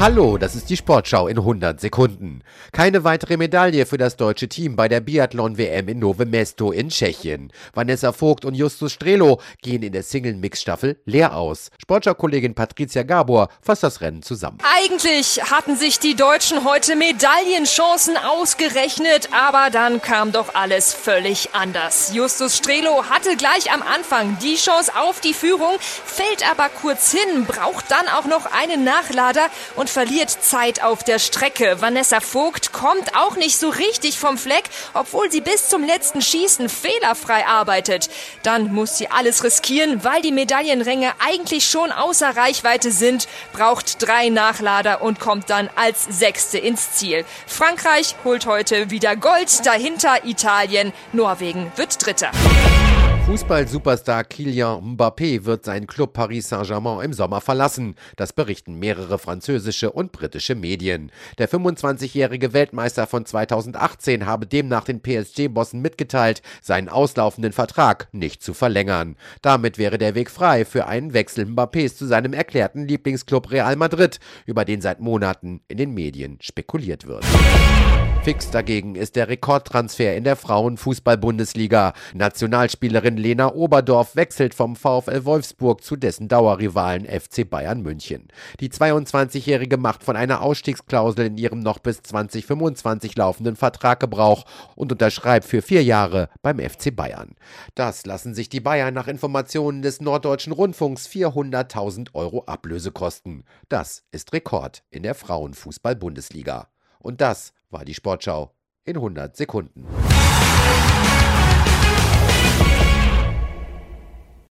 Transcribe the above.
Hallo, das ist die Sportschau in 100 Sekunden. Keine weitere Medaille für das deutsche Team bei der Biathlon-WM in Nove Mesto in Tschechien. Vanessa Vogt und Justus Strelo gehen in der Single-Mix-Staffel leer aus. Sportschau-Kollegin Patricia Gabor fasst das Rennen zusammen. Eigentlich hatten sich die Deutschen heute Medaillenchancen ausgerechnet, aber dann kam doch alles völlig anders. Justus Strelo hatte gleich am Anfang die Chance auf die Führung, fällt aber kurz hin, braucht dann auch noch einen Nachlader und verliert Zeit auf der Strecke. Vanessa Vogt kommt auch nicht so richtig vom Fleck, obwohl sie bis zum letzten Schießen fehlerfrei arbeitet. Dann muss sie alles riskieren, weil die Medaillenränge eigentlich schon außer Reichweite sind, braucht drei Nachlader und kommt dann als Sechste ins Ziel. Frankreich holt heute wieder Gold, dahinter Italien, Norwegen wird Dritter. Fußball-Superstar Kylian Mbappé wird seinen Club Paris Saint-Germain im Sommer verlassen. Das berichten mehrere französische und britische Medien. Der 25-jährige Weltmeister von 2018 habe demnach den PSG-Bossen mitgeteilt, seinen auslaufenden Vertrag nicht zu verlängern. Damit wäre der Weg frei für einen Wechsel Mbappés zu seinem erklärten Lieblingsclub Real Madrid, über den seit Monaten in den Medien spekuliert wird. Fix dagegen ist der Rekordtransfer in der Frauenfußball-Bundesliga. Nationalspielerin Lena Oberdorf wechselt vom VfL Wolfsburg zu dessen Dauerrivalen FC Bayern München. Die 22-Jährige macht von einer Ausstiegsklausel in ihrem noch bis 2025 laufenden Vertrag Gebrauch und unterschreibt für vier Jahre beim FC Bayern. Das lassen sich die Bayern nach Informationen des Norddeutschen Rundfunks 400.000 Euro Ablöse kosten. Das ist Rekord in der Frauenfußball-Bundesliga. Und das war die Sportschau in 100 Sekunden.